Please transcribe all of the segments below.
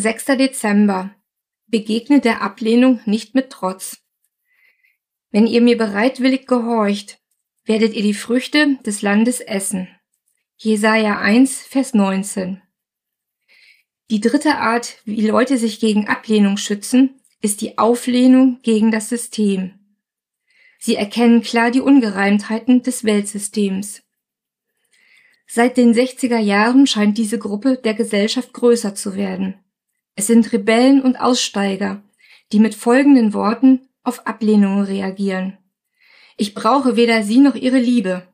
6. Dezember. Begegne der Ablehnung nicht mit Trotz. Wenn ihr mir bereitwillig gehorcht, werdet ihr die Früchte des Landes essen. Jesaja 1, Vers 19. Die dritte Art, wie Leute sich gegen Ablehnung schützen, ist die Auflehnung gegen das System. Sie erkennen klar die Ungereimtheiten des Weltsystems. Seit den 60er Jahren scheint diese Gruppe der Gesellschaft größer zu werden. Es sind Rebellen und Aussteiger, die mit folgenden Worten auf Ablehnung reagieren. Ich brauche weder sie noch ihre Liebe.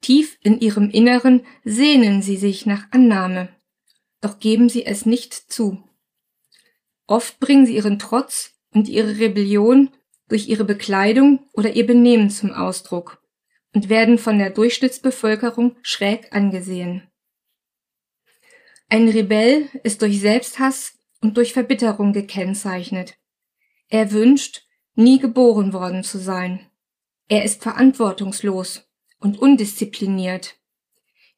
Tief in ihrem Inneren sehnen sie sich nach Annahme, doch geben sie es nicht zu. Oft bringen sie ihren Trotz und ihre Rebellion durch ihre Bekleidung oder ihr Benehmen zum Ausdruck und werden von der Durchschnittsbevölkerung schräg angesehen. Ein Rebell ist durch Selbsthass und durch Verbitterung gekennzeichnet. Er wünscht, nie geboren worden zu sein. Er ist verantwortungslos und undiszipliniert.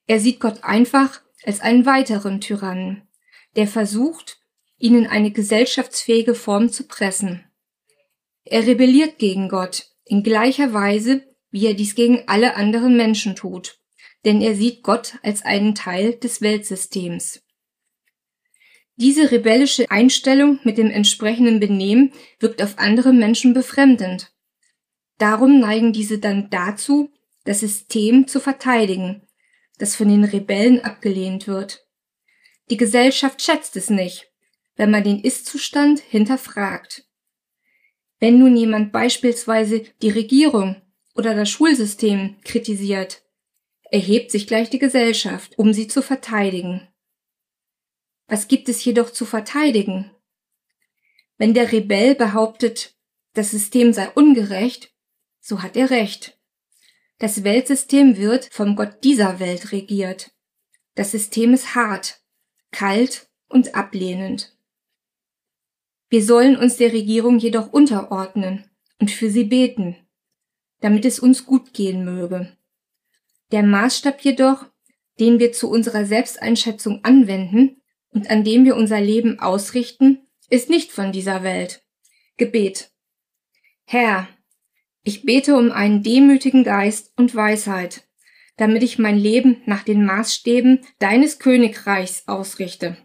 Er sieht Gott einfach als einen weiteren Tyrannen, der versucht, ihn in eine gesellschaftsfähige Form zu pressen. Er rebelliert gegen Gott in gleicher Weise, wie er dies gegen alle anderen Menschen tut, denn er sieht Gott als einen Teil des Weltsystems. Diese rebellische Einstellung mit dem entsprechenden Benehmen wirkt auf andere Menschen befremdend. Darum neigen diese dann dazu, das System zu verteidigen, das von den Rebellen abgelehnt wird. Die Gesellschaft schätzt es nicht, wenn man den Ist-Zustand hinterfragt. Wenn nun jemand beispielsweise die Regierung oder das Schulsystem kritisiert, erhebt sich gleich die Gesellschaft, um sie zu verteidigen. Was gibt es jedoch zu verteidigen? Wenn der Rebell behauptet, das System sei ungerecht, so hat er recht. Das Weltsystem wird vom Gott dieser Welt regiert. Das System ist hart, kalt und ablehnend. Wir sollen uns der Regierung jedoch unterordnen und für sie beten, damit es uns gut gehen möge. Der Maßstab jedoch, den wir zu unserer Selbsteinschätzung anwenden und an dem wir unser Leben ausrichten, ist nicht von dieser Welt. Gebet. Herr, ich bete um einen demütigen Geist und Weisheit, damit ich mein Leben nach den Maßstäben deines Königreichs ausrichte.